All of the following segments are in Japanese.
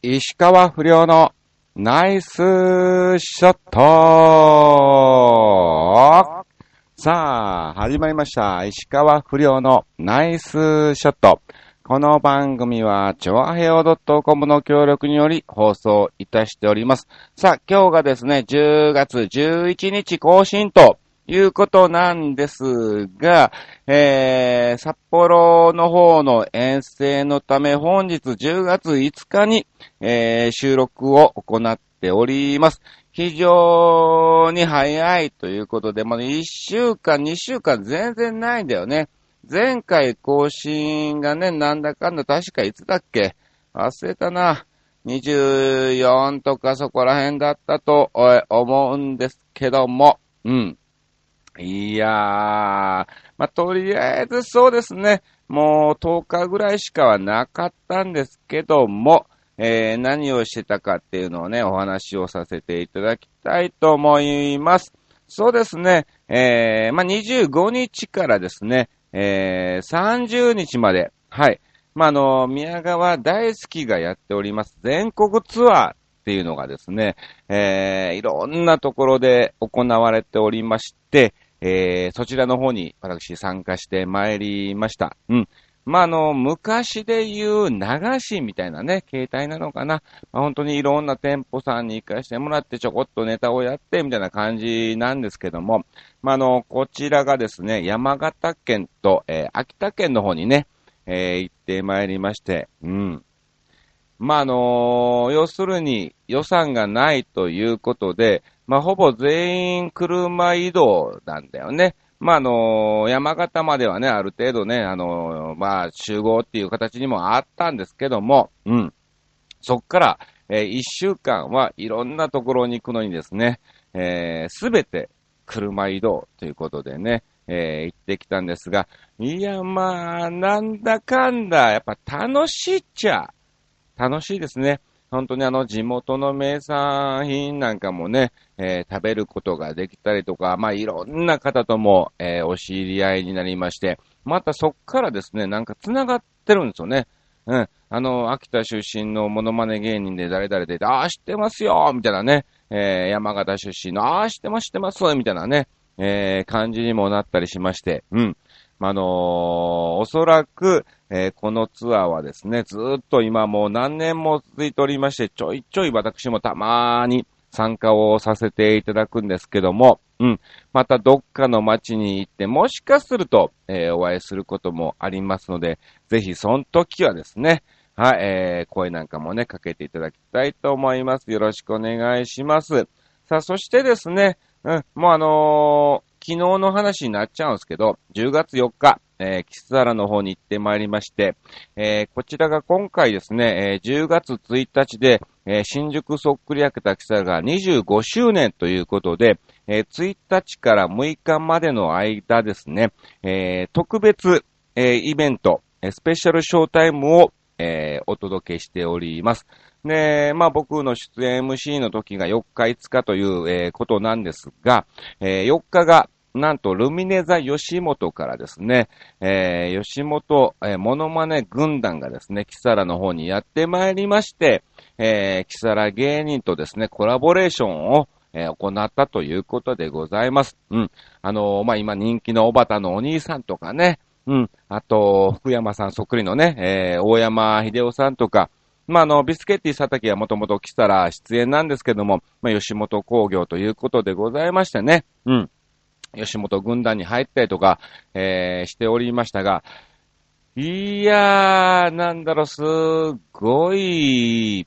石川不良のナイスショットさあ、始まりました。石川不良のナイスショット。この番組は、ちょあへお .com の協力により放送いたしております。さあ、今日がですね、10月11日更新ということなんですが、えー、札幌の方の遠征のため本日10月5日に、えー、収録を行っております。非常に早いということで、まだ1週間、2週間全然ないんだよね。前回更新がね、なんだかんだ確かいつだっけ？忘れたな。24とかそこら辺だったと思うんですけども、うん。いやー、まあ、とりあえずそうですね、もう10日ぐらいしかはなかったんですけども、えー、何をしてたかっていうのをね、お話をさせていただきたいと思います。そうですね、えー、まあ、25日からですね、えー、30日まで、はい。まあ、あの、宮川大好きがやっております。全国ツアーっていうのがですね、えー、いろんなところで行われておりまして、えー、そちらの方に私参加してまいりました。うん。まあ、あの、昔で言う流しみたいなね、携帯なのかな。まあ、本当にいろんな店舗さんに行かしてもらってちょこっとネタをやってみたいな感じなんですけども、まあ、あの、こちらがですね、山形県と、えー、秋田県の方にね、えー、行ってまいりまして、うん。まあ、あの要するに予算がないということで、まあ、ほぼ全員車移動なんだよね。まあ、あの山形まではね、ある程度ね、あのまあ、集合っていう形にもあったんですけども、うん。そっから、えー、一週間はいろんなところに行くのにですね、えす、べて車移動ということでね、えー、行ってきたんですが、いや、まあ、なんだかんだ、やっぱ楽しいっちゃ、楽しいですね。本当にあの地元の名産品なんかもね、えー、食べることができたりとか、まあいろんな方とも、えー、お知り合いになりまして、またそっからですね、なんか繋がってるんですよね。うん。あの、秋田出身のモノマネ芸人で誰々で、ああ、知ってますよみたいなね、えー、山形出身の、ああ、知ってます、知ってますみたいなね、えー、感じにもなったりしまして、うん。あのー、おそらく、えー、このツアーはですね、ずっと今もう何年も続いておりまして、ちょいちょい私もたまーに参加をさせていただくんですけども、うん。またどっかの街に行って、もしかすると、えー、お会いすることもありますので、ぜひその時はですね、はい、えー、声なんかもね、かけていただきたいと思います。よろしくお願いします。さあ、そしてですね、うん、もうあのー昨日の話になっちゃうんですけど、10月4日、えー、キス原の方に行ってまいりまして、えー、こちらが今回ですね、えー、10月1日で、え新宿そっくり焼けたキス原が25周年ということで、え1日から6日までの間ですね、え特別、えイベント、スペシャルショータイムを、えお届けしております。で、まあ僕の出演 MC の時が4日5日という、えー、ことなんですが、えー、4日が、なんとルミネ座吉本からですね、えー、吉本、えー、モノマネ軍団がですね、キサラの方にやってまいりまして、えー、キサラ芸人とですね、コラボレーションを、えー、行ったということでございます。うん。あのー、まあ、今人気のおばたのお兄さんとかね、うん。あと、福山さんそっくりのね、えー、大山秀夫さんとか、まあ、あの、ビスケッティ佐竹はもともと来たら出演なんですけども、まあ、吉本工業ということでございましてね、うん。吉本軍団に入ったりとか、えー、しておりましたが、いやー、なんだろう、すごい、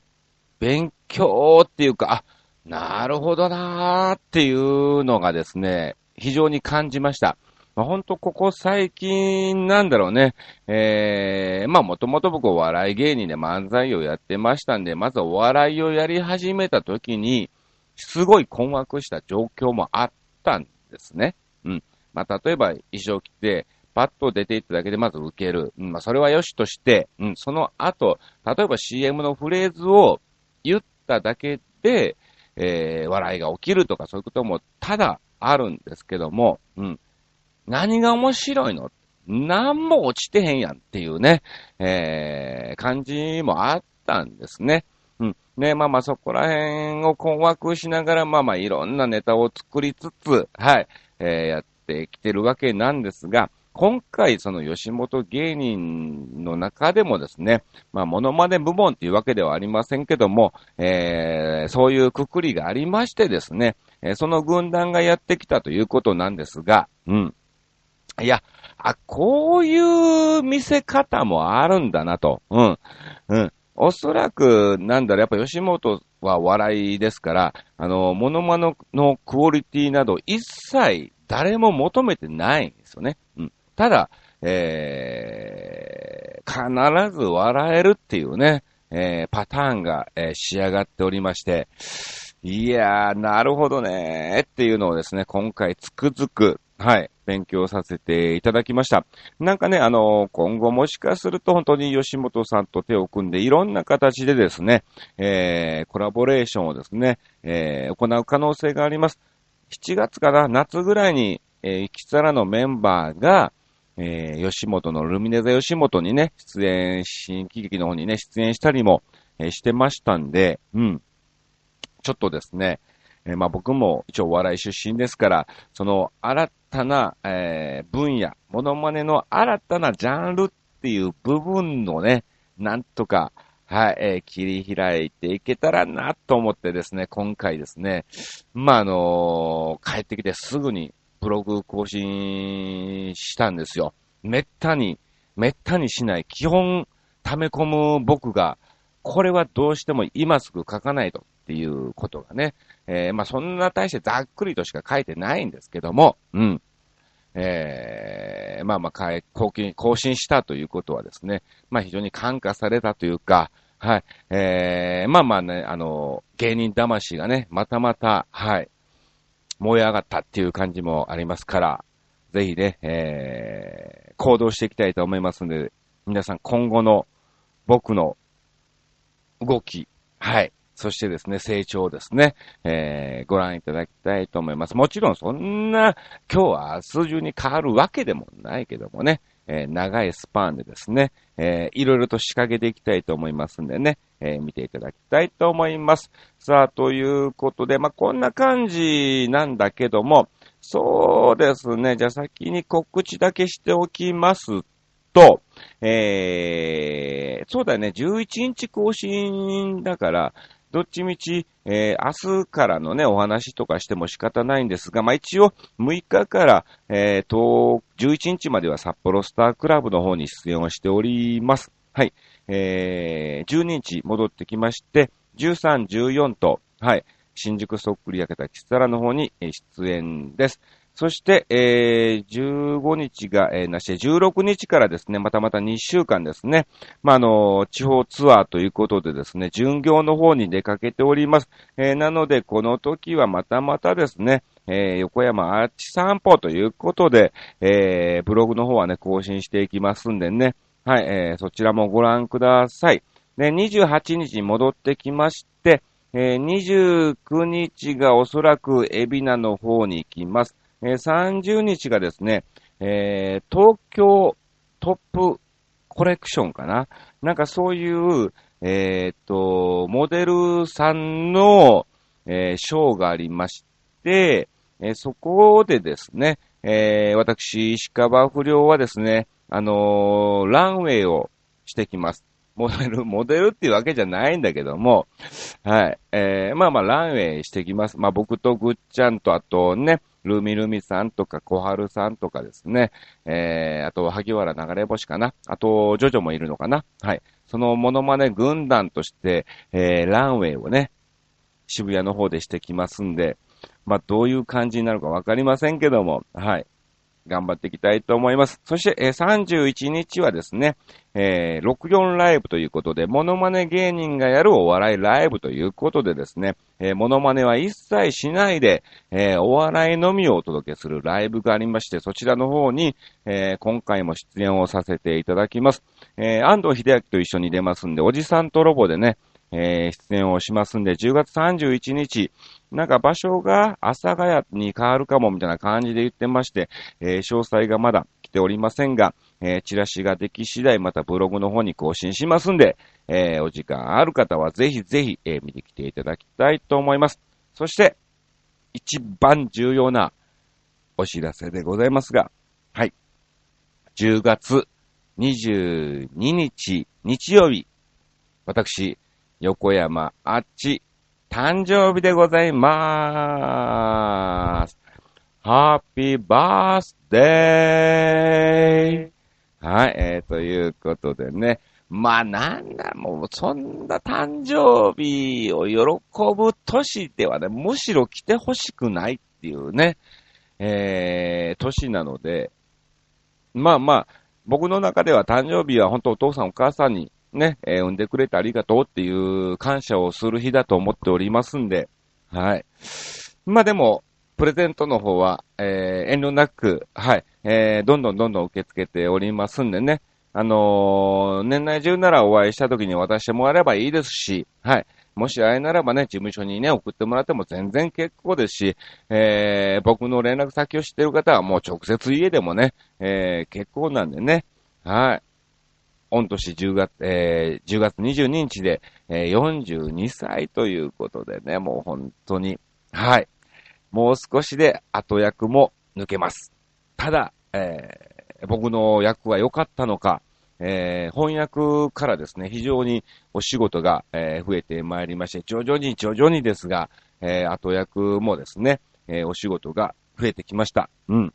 勉強っていうか、あ、なるほどなーっていうのがですね、非常に感じました。まあ、ほんとここ最近なんだろうね。えー、まあもともと僕お笑い芸人で漫才をやってましたんで、まずお笑いをやり始めた時に、すごい困惑した状況もあったんですね。うん。まあ例えば衣装着て、パッと出ていっただけでまず受ける。うん、まあそれは良しとして、うん、その後、例えば CM のフレーズを言っただけで、えー、笑いが起きるとかそういうこともただあるんですけども、うん。何が面白いの？何も落ちてへんやんっていうね、えー、感じもあったんですね。うん。ね、まあまあそこら辺を困惑しながら、まあまあいろんなネタを作りつつ、はい、えー、やってきてるわけなんですが、今回その吉本芸人の中でもですね、まあモノマネ部門っていうわけではありませんけども、えー、そういうくくりがありましてですね、えー、その軍団がやってきたということなんですが、うん。いや、あ、こういう見せ方もあるんだなと。うん。うん。おそらく、なんだろ、やっぱ吉本は笑いですから、あの、モノマネのクオリティなど一切誰も求めてないんですよね。うん。ただ、えー、必ず笑えるっていうね、えー、パターンが、えー、仕上がっておりまして、いやー、なるほどねーっていうのをですね、今回つくづく、はい、勉強させていただきました。なんかね、あの、今後もしかすると本当に吉本さんと手を組んでいろんな形でですね、えー、コラボレーションをですね、えー、行う可能性があります。7月かな、夏ぐらいに、えー、キサラのメンバーが、えー、吉本のルミネザ吉本にね、出演、新喜劇の方にね、出演したりも、えー、してましたんで、うん。ちょっとですね、えー、まあ僕も一応お笑い出身ですから、その新たな、えー、分野、モノマネの新たなジャンルっていう部分のね、なんとか、はい、えー、切り開いていけたらなと思ってですね、今回ですね、まあ、あのー、帰ってきてすぐにブログ更新したんですよ。めったに、めったにしない、基本溜め込む僕が、これはどうしても今すぐ書かないとっていうことがね、えー、まあそんな大してざっくりとしか書いてないんですけども、うん。えー、まあまあ、更新、更新したということはですね、まあ非常に感化されたというか、はい、えー、まあまあね、あの、芸人魂がね、またまた、はい、燃え上がったっていう感じもありますから、ぜひね、えー、行動していきたいと思いますので、皆さん今後の僕の動き、はい、そしてですね、成長ですね、えー、ご覧いただきたいと思います。もちろんそんな、今日は明日中に変わるわけでもないけどもね、えー、長いスパンでですね、えー、いろいろと仕掛けていきたいと思いますんでね、えー、見ていただきたいと思います。さあ、ということで、まあ、こんな感じなんだけども、そうですね、じゃあ先に告知だけしておきますと、えー、そうだね、11日更新だから、どっちみち、えー、明日からのね、お話とかしても仕方ないんですが、まあ、一応、6日から、えー、と、11日までは札幌スタークラブの方に出演をしております。はい。えー、12日戻ってきまして、13、14と、はい、新宿そっくり焼けたキスタラの方に出演です。そして、えー、15日が、えー、なしで、16日からですね、またまた2週間ですね、まあ、あの、地方ツアーということでですね、巡業の方に出かけております。えー、なので、この時はまたまたですね、えー、横山アーチ散歩ということで、えー、ブログの方はね、更新していきますんでね、はい、えー、そちらもご覧ください。で、28日に戻ってきまして、えー、29日がおそらく海老名の方に行きます。えー、30日がですね、えー、東京トップコレクションかな？なんかそういう、えー、っと、モデルさんの、えー、ショーがありまして、えー、そこでですね、えー、私、石川不良はですね、あのー、ランウェイをしてきます。モデル、モデルっていうわけじゃないんだけども、はい。えー、まあまあ、ランウェイしてきます。まあ僕とぐっちゃんと、あとね、ルミルミさんとか小春さんとかですね、えー、あと、萩原流れ星かな。あと、ジョジョもいるのかな。はい。そのモノマネ軍団として、えー、ランウェイをね、渋谷の方でしてきますんで、まあ、どういう感じになるかわかりませんけども、はい。頑張っていきたいと思います。そして、え、31日はですね、えー、64ライブということで、モノマネ芸人がやるお笑いライブということでですね、えー、モノマネは一切しないで、えー、お笑いのみをお届けするライブがありまして、そちらの方に、えー、今回も出演をさせていただきます。えー、安藤秀明と一緒に出ますんで、おじさんとロボでね、えー、出演をしますんで、10月31日、なんか場所が阿佐ヶ谷に変わるかもみたいな感じで言ってまして、えー、詳細がまだ来ておりませんが、えー、チラシができ次第またブログの方に更新しますんで、えー、お時間ある方はぜひぜひ、え、見てきていただきたいと思います。そして、一番重要なお知らせでございますが、はい。10月22日日曜日、私、横山あっち、誕生日でございまーす。ハッピーバースデーはい、えー、ということでね。まあなんだ、もうそんな誕生日を喜ぶ年ではね、むしろ来てほしくないっていうね、えー、年なので、まあまあ、僕の中では誕生日は本当お父さんお母さんにね、えー、産んでくれてありがとうっていう感謝をする日だと思っておりますんで、はい。まあでも、プレゼントの方は、えー、遠慮なく、はい、えー、どんどんどんどん受け付けておりますんでね、あのー、年内中ならお会いした時に渡してもらえればいいですし、はい。もし会えならばね、事務所にね、送ってもらっても全然結構ですし、えー、僕の連絡先を知ってる方はもう直接家でもね、えー、結構なんでね、はい。御年10月、えー、10月22日で、えー、42歳ということでね、もう本当に、はい。もう少しで後役も抜けます。ただ、えー、僕の役は良かったのか、えー、翻訳からですね、非常にお仕事が、えー、増えてまいりまして、徐々に徐々にですが、えー、後役もですね、え、お仕事が増えてきました。うん。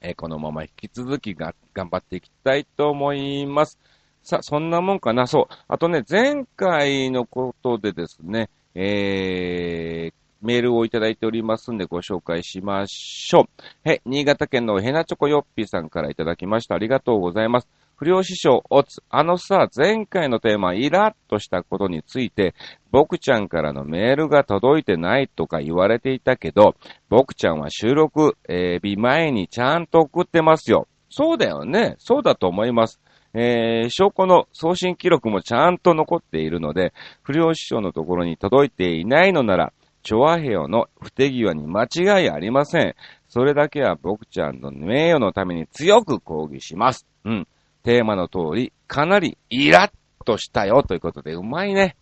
えー、このまま引き続きが頑張っていきたいと思います。さあ、そんなもんかな。そう。あとね、前回のことでですね、えー、メールをいただいておりますんでご紹介しましょう。はい、新潟県のヘナチョコヨッピーさんからいただきました。ありがとうございます。不良師匠、おつ、あのさ、前回のテーマ、イラッとしたことについて、僕ちゃんからのメールが届いてないとか言われていたけど、僕ちゃんは収録、えー、日前にちゃんと送ってますよ。そうだよね。そうだと思います。えー、証拠の送信記録もちゃんと残っているので、不良師匠のところに届いていないのなら、チョアヘヨの不手際に間違いありません。それだけは僕ちゃんの名誉のために強く抗議します。うん。テーマの通り、かなりイラッとしたよということで、うまいね。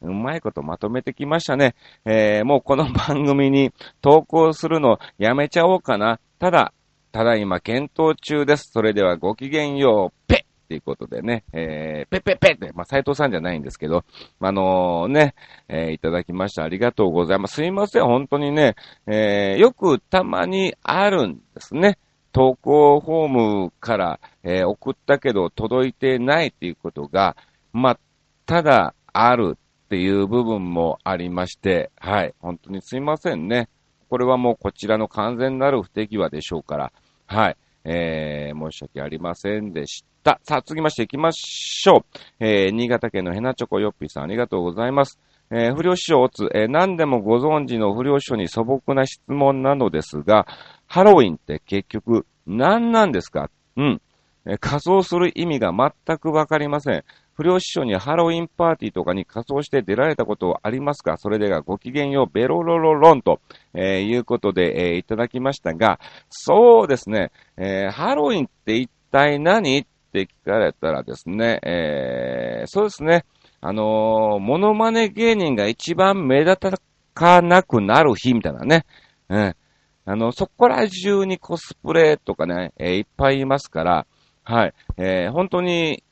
うまいことまとめてきましたね。えー、もうこの番組に投稿するのやめちゃおうかな。ただ、ただいま検討中です。それではごきげんよう、ぺっていうことでね、えー、ぺぺぺって、まあ、斎藤さんじゃないんですけど、あのー、ね、えー、いただきました。ありがとうございます。すいません、本当にね、えー、よくたまにあるんですね。投稿フォームから、えー、送ったけど届いてないっていうことが、まあ、ただあるっていう部分もありまして、はい、本当にすいませんね。これはもうこちらの完全なる不手際でしょうから、はい、えー、申し訳ありませんでした。さあ、続きまして行きましょう。えー、新潟県のヘナチョコヨッピーさんありがとうございます。えー、不良師匠おつ、えー、何でもご存知の不良師匠に素朴な質問なのですが、ハロウィンって結局何なんですか？うん。え仮装する意味が全くわかりません。不良師匠にハロウィンパーティーとかに仮装して出られたことありますか？それではごきげんよう、ベロロロロンと、えー、いうことで、えー、いただきましたが、そうですね、えー、ハロウィンって一体何？って聞かれたらですね、え、そうですね、あの、モノマネ芸人が一番目立たかなくなる日みたいなね、うん、あの、そこら中にコスプレとかね、え、いっぱいいますから、はい、えー、本当に、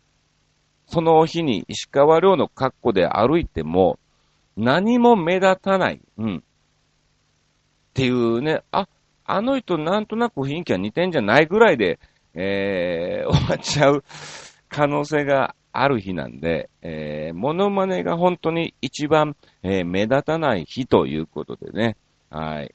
その日に石川遼の格好で歩いても、何も目立たない。うん。っていうね、あ、あの人なんとなく雰囲気は似てんじゃないぐらいで、えー、終わっちゃう可能性がある日なんで、えー、モノマネが本当に一番、えー、目立たない日ということでね、はい。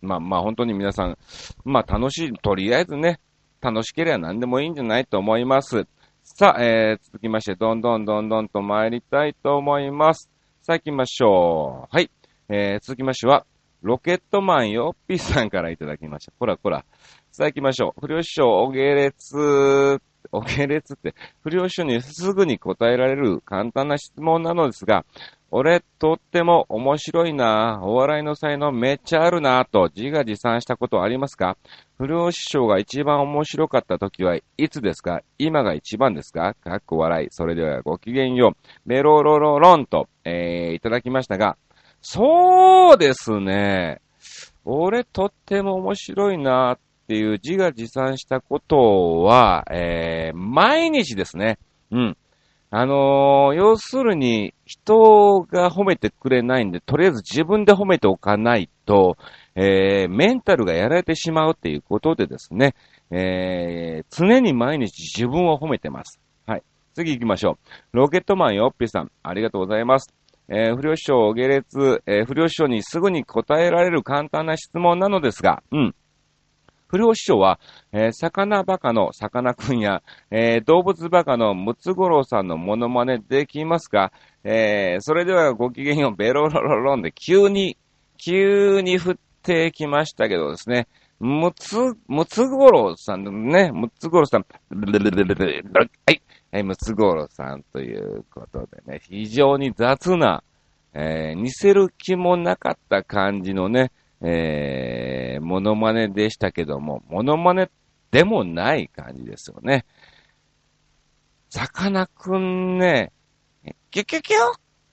まあまあ本当に皆さん、まあ楽しい、とりあえずね、楽しければ何でもいいんじゃないと思います。さあ、えー、続きまして、どんどんどんどんと参りたいと思います。さあ行きましょう。はい。えー、続きましては、ロケットマンよっぴーさんからいただきました。こらこら。さあ行きましょう。不良師匠、お下列、お下列って、不良師匠にすぐに答えられる簡単な質問なのですが、俺、とっても面白いな、お笑いの才能めっちゃあるな、と自画自賛したことありますか？不良師匠が一番面白かった時はいつですか？今が一番ですか？かっこ笑い。それではごきげんよう。メロロロロンと、えー、いただきましたが、そうですね。俺とっても面白いなっていう自画自賛したことは、えー、毎日ですね。うん。あのー、要するに、人が褒めてくれないんで、とりあえず自分で褒めておかないと、えー、メンタルがやられてしまうっていうことでですね、えー、常に毎日自分を褒めてます。はい。次行きましょう。ロケットマンよっぴさん、ありがとうございます。えー、不良師匠、下列、えー、不良師匠にすぐに答えられる簡単な質問なのですが、うん。不良師匠は、えー、魚バカの魚くんや、えー、動物バカのムツゴロウさんのモノマネできますかえー、それではごきげんよう、ベロロロロンで急に、急に振ってきましたけどですね、ムツ、ムツゴロウさんね、ムツゴロウさん、はい、はい、ムツゴロウさんということでね、非常に雑な、えー、似せる気もなかった感じのね、えー、モノマネでしたけども、モノマネでもない感じですよね。さかなクンね、キュキュキュ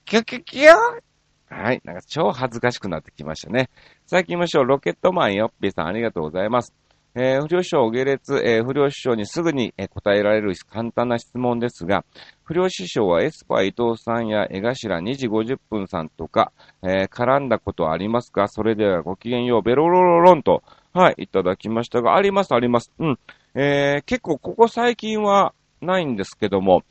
キュキュキュ。はい。なんか超恥ずかしくなってきましたね。さあ行きましょう。ロケットマンよっぴーさんありがとうございます。えー、不良師匠、下列、えー、不良師匠にすぐに、えー、答えられる簡単な質問ですが、不良師匠はエスパー伊藤さんや江頭2時50分さんとか、えー、絡んだことありますか？それではごきげんよう、ベロロロロンと、はい、いただきましたが、あります、あります。うん。えー、結構ここ最近はないんですけども、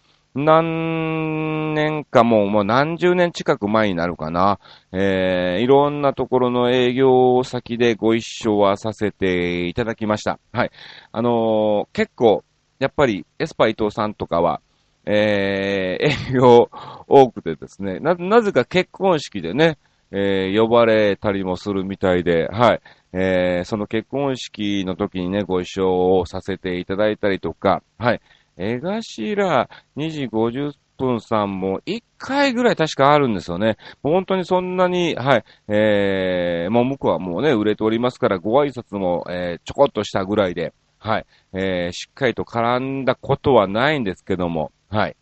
何年かもう、もう何十年近く前になるかな。えー、いろんなところの営業先でご一緒はさせていただきました。はい。あのー、結構、やっぱり、エスパイ伊藤さんとかは、えー、営業多くてですね、な、なぜか結婚式でね、えー、呼ばれたりもするみたいで、はい。えー、その結婚式の時にね、ご一緒をさせていただいたりとか、はい。江頭2時50分さんも1回ぐらい確かあるんですよね。本当にそんなに、はい、えー、もう向こうはもうね、売れておりますから、ご挨拶も、えー、ちょこっとしたぐらいで、はい、えー、しっかりと絡んだことはないんですけども、はい。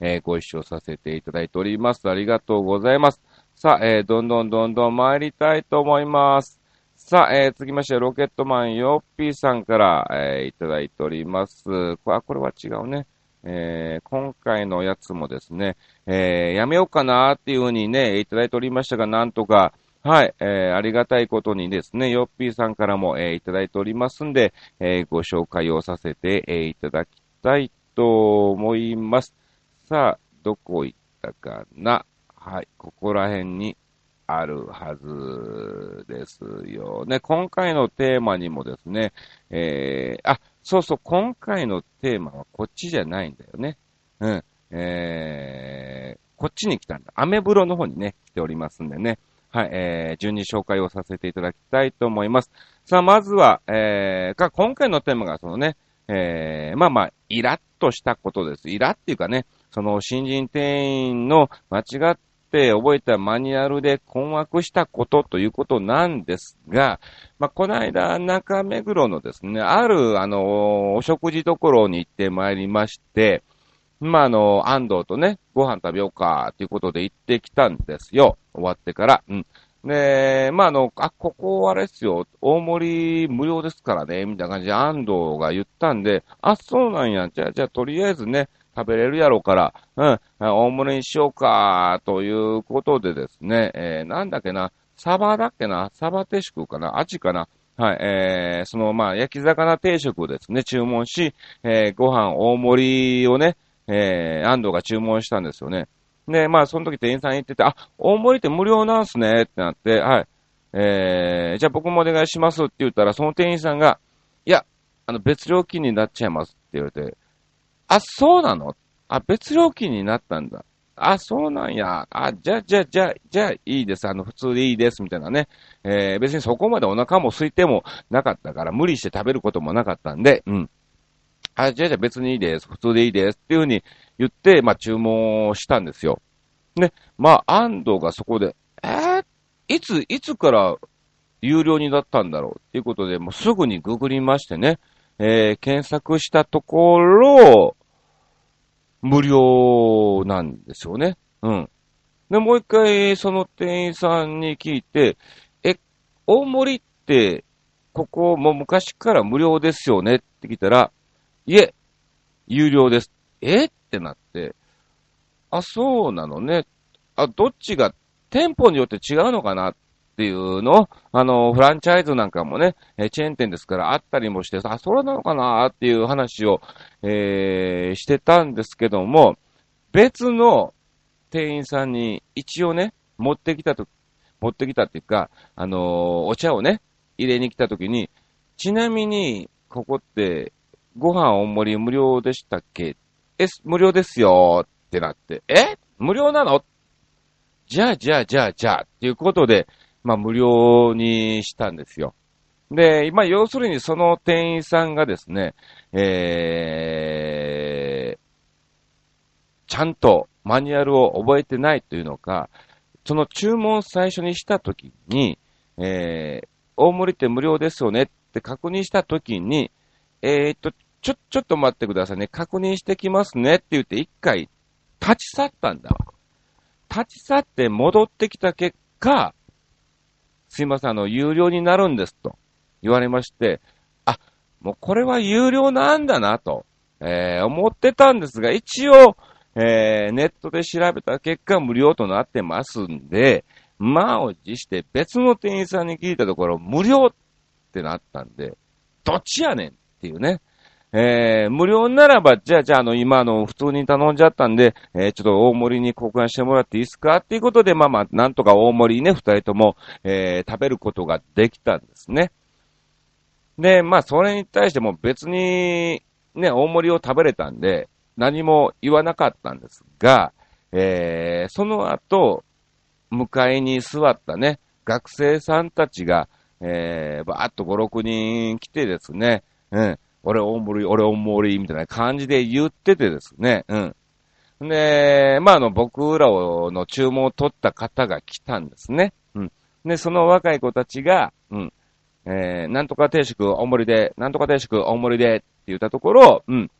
えー、ご一緒させていただいております。ありがとうございます。さあ、えー、どんどんどんどん参りたいと思います。さあ、えー、続きまして、ロケットマンヨッピーさんから、えー、いただいております。あ、これは違うね。えー、今回のやつもですね、えー、やめようかなっていうふうにね、いただいておりましたが、なんとか、はい、えー、ありがたいことにですね、ヨッピーさんからも、えー、いただいておりますんで、えー、ご紹介をさせて、えー、いただきたいと思います。さあ、どこ行ったかなはい、ここら辺にあるはずですよね。今回のテーマにもですね、えー、あ、そうそう、今回のテーマはこっちじゃないんだよね。うん。えー、こっちに来たんだ。アメブロの方にね、来ておりますんでね。はい、えー、順に紹介をさせていただきたいと思います。さあ、まずは、えー、か、今回のテーマがそのね、えー、まあまあ、イラッとしたことです。イラっていうかね、その新人店員の間違っって覚えたマニュアルで困惑したことということなんですが、まあ、この間、中目黒のですね、ある、あの、お食事所に行ってまいりまして、まあ、あの、安藤とね、ご飯食べようか、ということで行ってきたんですよ。終わってから。うん。で、まあ、あの、あ、ここあれっすよ、大盛り無料ですからね、みたいな感じで安藤が言ったんで、あ、そうなんや。じゃあ、じゃあ、とりあえずね、食べれるやろうから、うん、大盛りにしようか、ということでですね、えー、なんだっけな、サバだっけな、サバ定食かな、アジかな、はい、えー、その、まあ、焼き魚定食をですね、注文し、えー、ご飯大盛りをね、えー、安藤が注文したんですよね。で、まあ、その時店員さん言ってて、あ、大盛りって無料なんすね、ってなって、はい。えー、じゃあ僕もお願いしますって言ったら、その店員さんが、いや、あの、別料金になっちゃいますって言われて、あ、そうなの？あ、別料金になったんだ。あ、そうなんや。あ、じゃあ、じゃあ、じゃあ、じゃあ、いいです。あの、普通でいいです。みたいなね。えー、別にそこまでお腹も空いてもなかったから、無理して食べることもなかったんで、うん。あ、じゃあ、じゃあ別にいいです。普通でいいです。っていうふうに言って、まあ、注文したんですよ。ね。まあ、安藤がそこで、えー、いつ、いつから有料になったんだろうっていうことで、もうすぐにググりましてね、えー、検索したところ、無料なんですよね。うん。で、もう一回、その店員さんに聞いて、え、大森って、ここも昔から無料ですよね？って聞いたら、いえ、有料です。え？ってなって、あ、そうなのね。あ、どっちが店舗によって違うのかな？っっていうの？を、あの、フランチャイズなんかもね、えチェーン店ですからあったりもして、あ、それなのかなっていう話を、えー、してたんですけども、別の店員さんに一応ね、持ってきたと、持ってきたっていうか、あのー、お茶をね、入れに来た時に、ちなみに、ここって、ご飯大盛り無料でしたっけ？え、無料ですよってなって、え？無料なの？じゃあ、じゃあ、じゃあ、じゃあ、っていうことで、まあ、無料にしたんですよ。で、今、要するにその店員さんがですね、えー、ちゃんとマニュアルを覚えてないというのか、その注文最初にしたときに、えー、大盛りって無料ですよねって確認したときに、えー、っと、ちょ、ちょっと待ってくださいね。確認してきますねって言って一回立ち去ったんだ。立ち去って戻ってきた結果、すいません、あの、有料になるんですと言われまして、あ、もうこれは有料なんだなと、えー、思ってたんですが、一応、えー、ネットで調べた結果無料となってますんで、満を持して別の店員さんに聞いたところ無料ってなったんで、どっちやねんっていうね。えー、無料ならば、じゃあ、じゃあ、あの、今、あの、普通に頼んじゃったんで、えー、ちょっと大盛りに交換してもらっていいですかっていうことで、まあまあ、なんとか大盛りね、二人とも、えー、食べることができたんですね。で、まあ、それに対しても別に、ね、大盛りを食べれたんで、何も言わなかったんですが、えー、その後、迎えに座ったね、学生さんたちが、えー、ばーっと5、6人来てですね、うん、俺大盛り、俺大盛り、みたいな感じで言っててですね、うん。で、まあ、あの、僕らをの注文を取った方が来たんですね。うん。で、その若い子たちが、うん。えー、なんとか定食大盛りで、なんとか定食大盛りでって言ったところ、うん。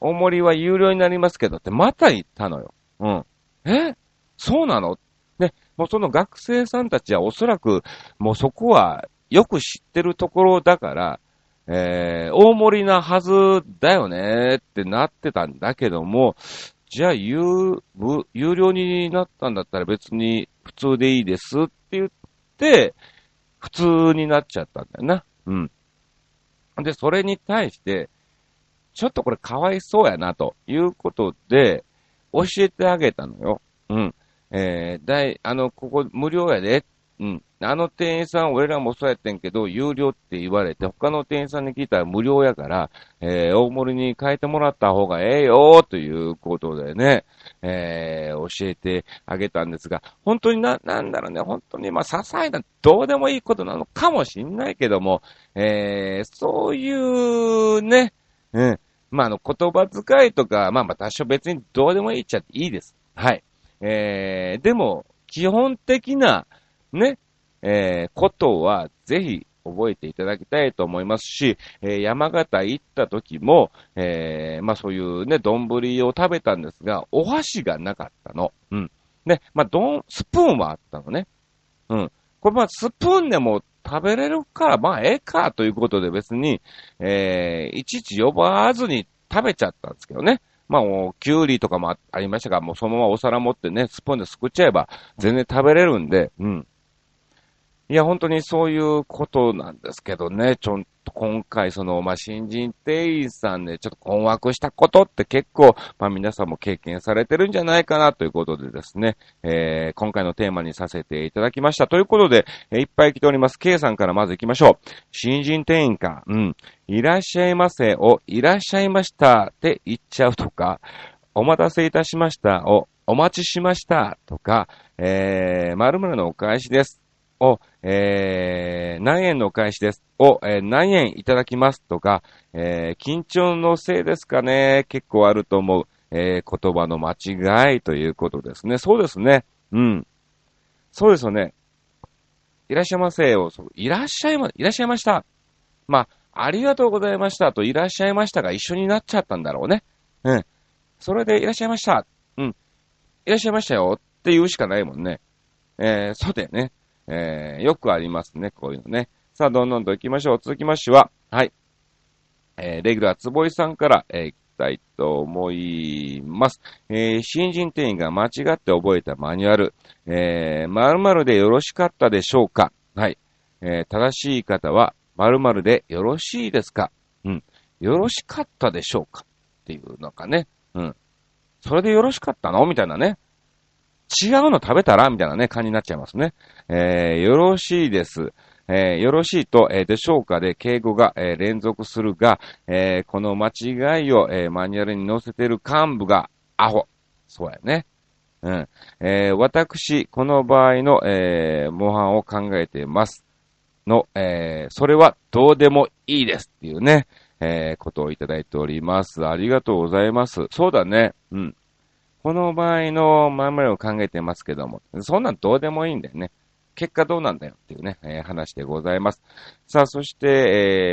大盛りは有料になりますけどってまた言ったのよ。うん。え？そうなの？ね、もうその学生さんたちはおそらく、もうそこはよく知ってるところだから、えー、大盛りなはずだよねってなってたんだけども、じゃあ有、有料になったんだったら別に普通でいいですって言って、普通になっちゃったんだよな。うん。で、それに対して、ちょっとこれかわいそうやな、ということで、教えてあげたのよ。うん。えー、だい、あの、ここ無料やで。うん。あの店員さん、俺らもそうやってんけど、有料って言われて、他の店員さんに聞いたら無料やから、えー、大盛りに変えてもらった方がええよ、ということでね、えー、教えてあげたんですが、本当にな、なんだろうね、本当に、まあ、些細な、どうでもいいことなのかもしんないけども、えー、そういうね、うん、まあ、あの、言葉遣いとか、まあまあ多少別にどうでもいいっちゃっていいです。はい。えー、でも、基本的な、ね、えー、ことは、ぜひ、覚えていただきたいと思いますし、えー、山形行った時も、えー、まあそういうね、丼を食べたんですが、お箸がなかったの。うん。ね、まあ、どん、スプーンはあったのね。うん。これまあ、スプーンでも食べれるから、まあ、ええか、ということで別に、えー、いちいち呼ばずに食べちゃったんですけどね。まあ、もう、キュウリとかもありましたが、もうそのままお皿持ってね、スプーンですくっちゃえば、全然食べれるんで、うん。いや、本当にそういうことなんですけどね、ちょっと今回、その、まあ、新人店員さんでちょっと困惑したことって結構、まあ、皆さんも経験されてるんじゃないかなということでですね、えー、今回のテーマにさせていただきました。ということで、えー、いっぱい来ております。K さんからまず行きましょう。新人店員か、うん、いらっしゃいませを、いらっしゃいましたって言っちゃうとか、お待たせいたしましたを、お待ちしましたとか、えー、〇〇のお返しです。を、えー、何円のお返しです？を、えー、何円いただきます？とか、えー、緊張のせいですかね？結構あると思う。えー、言葉の間違いということですね。そうですね。うん。そうですよね。いらっしゃいませを、いらっしゃいま、いらっしゃいました。まあ、ありがとうございましたと、いらっしゃいましたが一緒になっちゃったんだろうね。うん。それで、いらっしゃいました。うん。いらっしゃいましたよって言うしかないもんね。えー、そうだよね。えー、よくありますね、こういうのね。さあ、どんどんと行きましょう。続きましては、はい。えー、レギュラーつぼいさんから、えー、行きたいと思います。えー、新人店員が間違って覚えたマニュアル、えー、〇〇でよろしかったでしょうか？はい。えー、正しい方は、〇〇でよろしいですか？うん。よろしかったでしょうか？っていうのかね。うん。それでよろしかったの？みたいなね。違うの食べたら？みたいなね、感じになっちゃいますね。えー、よろしいです。えー、よろしいと、えー、でしょうかで敬語が、えー、連続するが、えこの間違いを、えマニュアルに載せてる幹部がアホ。そうやね。うん。え私、この場合の、え模範を考えています。の、えそれはどうでもいいですっていうね、えことをいただいております。ありがとうございます。そうだね。うん。この場合のまんまを考えてますけども、そんなんどうでもいいんだよね。結果どうなんだよっていうね、えー、話でございます。さあ、そして、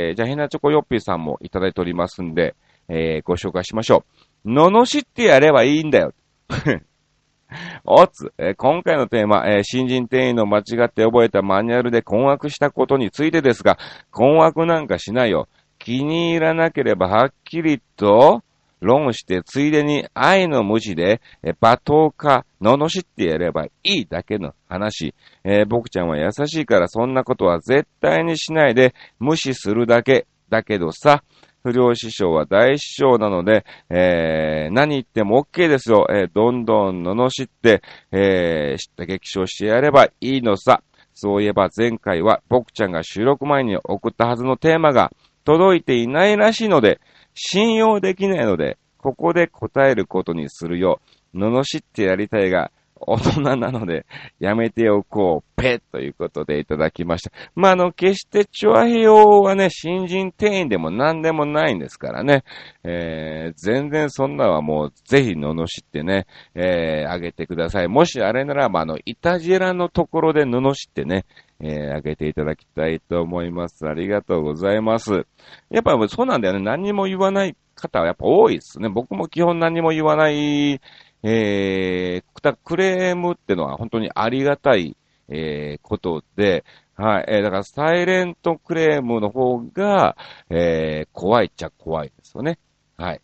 えー、じゃあ、ヘナチョコヨッピーさんもいただいておりますんで、えー、ご紹介しましょう。罵ってやればいいんだよ。おつ、えー、今回のテーマ、えー、新人店員の間違って覚えたマニュアルで困惑したことについてですが、困惑なんかしないよ。気に入らなければはっきりと、論して、ついでに愛の無視で、え罵倒か、罵ってやればいいだけの話。えー、僕ちゃんは優しいからそんなことは絶対にしないで無視するだけ。だけどさ、不良師匠は大師匠なので、えー、何言っても OK ですよ。えー、どんどん罵って、えー、知った激賞してやればいいのさ。そういえば前回は僕ちゃんが収録前に送ったはずのテーマが届いていないらしいので、信用できないので、ここで答えることにするよ。罵ってやりたいが、大人なので、やめておこう、ペということでいただきました。まあ、あの、決してチョアヘヨはね、新人店員でも何でもないんですからね。えー、全然そんなはもう、ぜひ罵ってね、えー、あげてください。もしあれならば、あの、イタジラのところで罵ってね、えー、あげていただきたいと思います。ありがとうございます。やっぱそうなんだよね。何も言わない方はやっぱ多いですね。僕も基本何も言わない、えー、クレームってのは本当にありがたい、えー、ことで、はい。えー、だからサイレントクレームの方が、えー、怖いっちゃ怖いですよね。はい。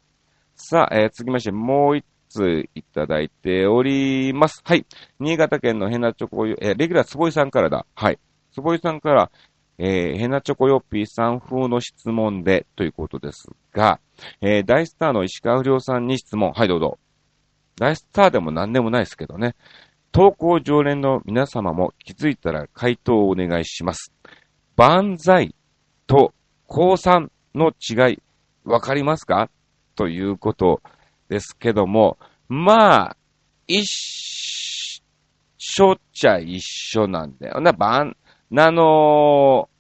さあ、えー、続きまして、もう一ついただいております。はい。新潟県のヘナチョコ、えー、レギュラーつぼいさんからだ。はい。つぼいさんから、えー、ヘナチョコヨッピーさん風の質問でということですが、えー、大スターの石川不良さんに質問。はい、どうぞ。大スターでも何でもないですけどね。投稿常連の皆様も気づいたら回答をお願いします。万歳と高三の違い、わかりますか？ということですけども、まあ、一緒っちゃ一緒なんだよな。ばん、あの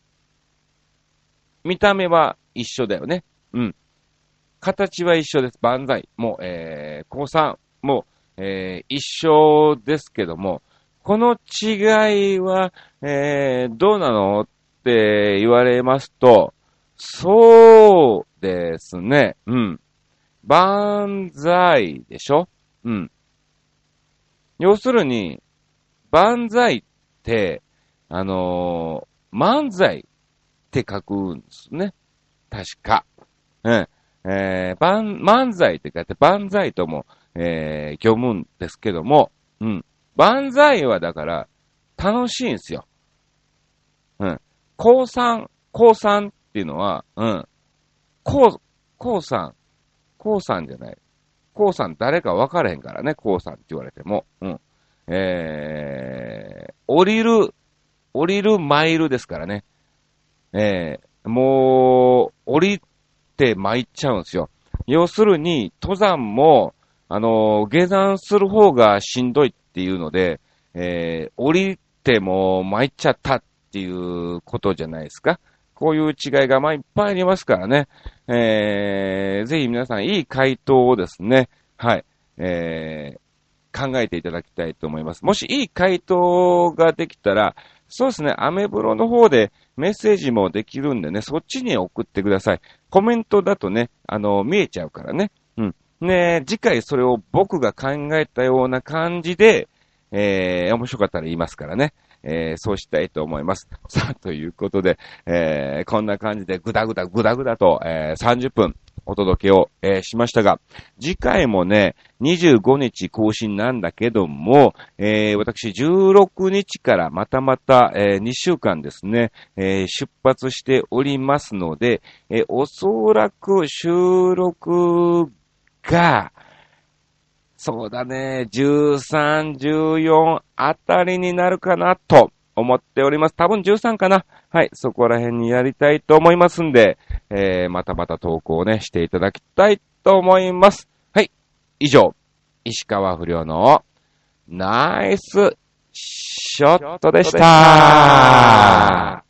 ー、見た目は一緒だよね。うん。形は一緒です。万歳。もう、えー、高3もう、えー、一緒ですけども、この違いは、えー、どうなのって言われますと、そうですね。うん。万歳でしょ？うん。要するに、万歳って、あのー、漫才って書くんですね。確か。うん。えー、万、漫才って書いて、万歳とも、えー、読むんですけども、うん。万歳はだから、楽しいんですよ。うん。高三、高三っていうのは、うん。高、高三、こうさんじゃない。こうさん誰か分からへんからね、こうさんって言われても。うん。えー、降りる、降りるマイルですからね。えー、もう、降りて参っちゃうんですよ。要するに、登山も、あの下山する方がしんどいっていうので、えー、降りても参っちゃったっていうことじゃないですか。こういう違いがまあいっぱいありますからね。えー、ぜひ皆さんいい回答をですね、はい、えー、考えていただきたいと思います。もしいい回答ができたら、そうですね、アメブロの方でメッセージもできるんでね、そっちに送ってください。コメントだとね、あの、見えちゃうからね。うん。ね次回それを僕が考えたような感じで、えー、面白かったら言いますからね。えー、そうしたいと思います。さあ、ということで、えー、こんな感じでぐだぐだぐだぐだと、えー、30分お届けを、えー、しましたが、次回もね、25日更新なんだけども、えー、私16日からまたまた、えー、2週間ですね、え、出発しておりますので、え、おそらく収録が、そうだね、13、14あたりになるかなと思っております。多分13かな。はい、そこら辺にやりたいと思いますんで、えー、またまた投稿をね、していただきたいと思います。はい、以上、石川不良のナイスショットでした。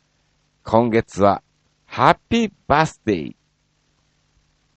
今月は、ハッピーバースデー